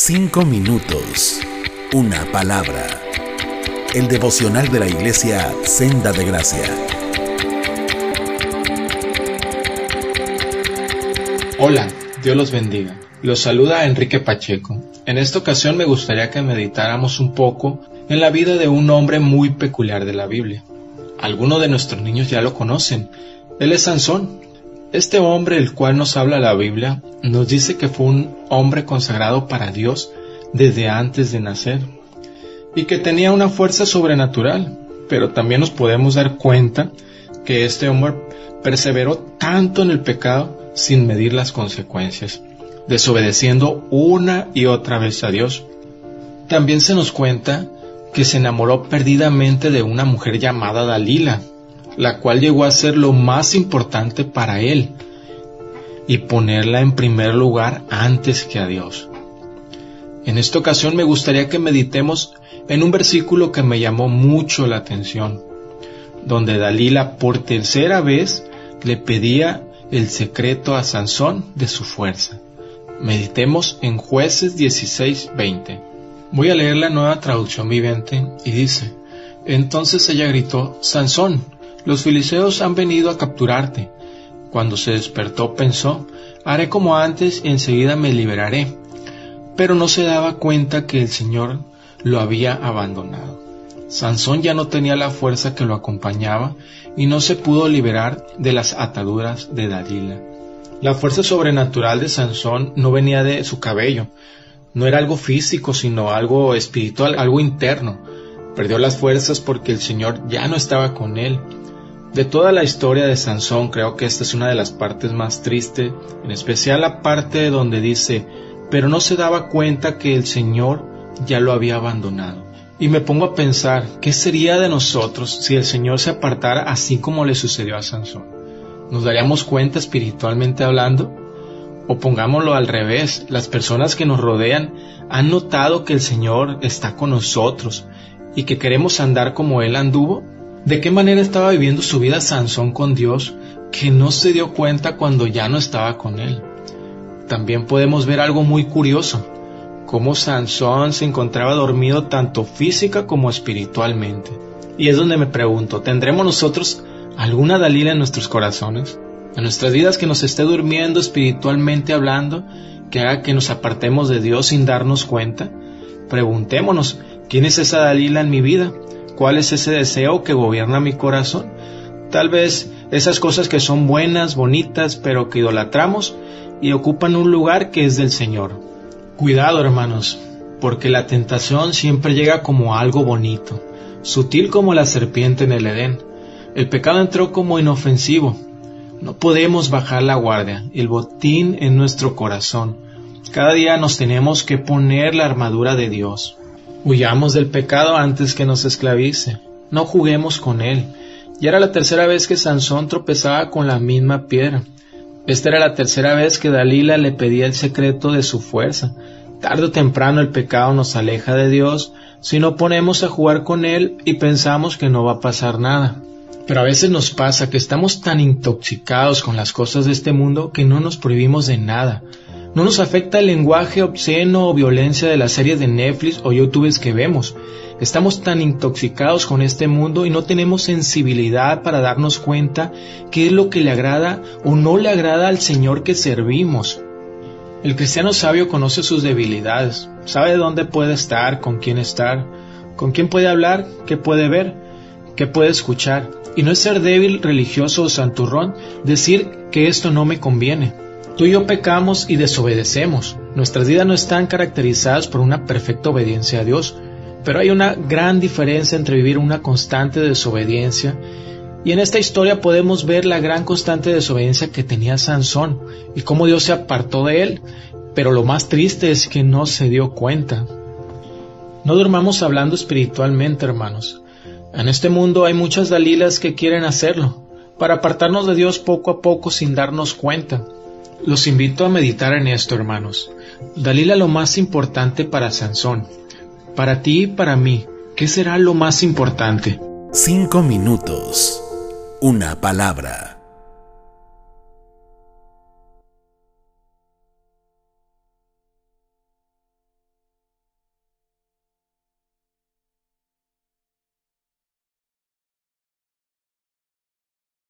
Cinco minutos. Una palabra. El devocional de la iglesia Senda de Gracia. Hola, Dios los bendiga. Los saluda Enrique Pacheco. En esta ocasión me gustaría que meditáramos un poco en la vida de un hombre muy peculiar de la Biblia. Algunos de nuestros niños ya lo conocen. Él es Sansón, este hombre, el cual nos habla la Biblia, nos dice que fue un hombre consagrado para Dios desde antes de nacer y que tenía una fuerza sobrenatural, pero también nos podemos dar cuenta que este hombre perseveró tanto en el pecado sin medir las consecuencias, desobedeciendo una y otra vez a Dios. También se nos cuenta que se enamoró perdidamente de una mujer llamada Dalila, la cual llegó a ser lo más importante para él y ponerla en primer lugar antes que a Dios. En esta ocasión me gustaría que meditemos en un versículo que me llamó mucho la atención, donde Dalila por tercera vez le pedía el secreto a Sansón de su fuerza. Meditemos en jueces 16:20. Voy a leer la nueva traducción viviente y dice, entonces ella gritó, Sansón, los filisteos han venido a capturarte. Cuando se despertó pensó, haré como antes y enseguida me liberaré. Pero no se daba cuenta que el Señor lo había abandonado. Sansón ya no tenía la fuerza que lo acompañaba y no se pudo liberar de las ataduras de Dalila. La fuerza sobrenatural de Sansón no venía de su cabello, no era algo físico, sino algo espiritual, algo interno. Perdió las fuerzas porque el Señor ya no estaba con él de toda la historia de Sansón, creo que esta es una de las partes más tristes, en especial la parte donde dice, pero no se daba cuenta que el Señor ya lo había abandonado. Y me pongo a pensar, ¿qué sería de nosotros si el Señor se apartara así como le sucedió a Sansón? ¿Nos daríamos cuenta espiritualmente hablando? O pongámoslo al revés, las personas que nos rodean han notado que el Señor está con nosotros y que queremos andar como Él anduvo de qué manera estaba viviendo su vida Sansón con Dios que no se dio cuenta cuando ya no estaba con él. También podemos ver algo muy curioso, cómo Sansón se encontraba dormido tanto física como espiritualmente. Y es donde me pregunto, ¿tendremos nosotros alguna Dalila en nuestros corazones? En nuestras vidas que nos esté durmiendo espiritualmente hablando, que haga que nos apartemos de Dios sin darnos cuenta? Preguntémonos, ¿quién es esa Dalila en mi vida? Cuál es ese deseo que gobierna mi corazón. Tal vez esas cosas que son buenas, bonitas, pero que idolatramos y ocupan un lugar que es del Señor. Cuidado, hermanos, porque la tentación siempre llega como algo bonito, sutil como la serpiente en el Edén. El pecado entró como inofensivo. No podemos bajar la guardia, el botín en nuestro corazón. Cada día nos tenemos que poner la armadura de Dios. Huyamos del pecado antes que nos esclavice. No juguemos con él. Ya era la tercera vez que Sansón tropezaba con la misma piedra. Esta era la tercera vez que Dalila le pedía el secreto de su fuerza. Tarde o temprano el pecado nos aleja de Dios si no ponemos a jugar con Él y pensamos que no va a pasar nada. Pero a veces nos pasa que estamos tan intoxicados con las cosas de este mundo que no nos prohibimos de nada. No nos afecta el lenguaje obsceno o violencia de las series de Netflix o YouTube que vemos. Estamos tan intoxicados con este mundo y no tenemos sensibilidad para darnos cuenta qué es lo que le agrada o no le agrada al Señor que servimos. El cristiano sabio conoce sus debilidades, sabe dónde puede estar, con quién estar, con quién puede hablar, qué puede ver, qué puede escuchar. Y no es ser débil, religioso o santurrón decir que esto no me conviene. Tú y yo pecamos y desobedecemos. Nuestras vidas no están caracterizadas por una perfecta obediencia a Dios, pero hay una gran diferencia entre vivir una constante desobediencia y en esta historia podemos ver la gran constante desobediencia que tenía Sansón y cómo Dios se apartó de él, pero lo más triste es que no se dio cuenta. No durmamos hablando espiritualmente, hermanos. En este mundo hay muchas Dalilas que quieren hacerlo, para apartarnos de Dios poco a poco sin darnos cuenta. Los invito a meditar en esto, hermanos. Dalila lo más importante para Sansón. Para ti y para mí, ¿qué será lo más importante? Cinco minutos. Una palabra.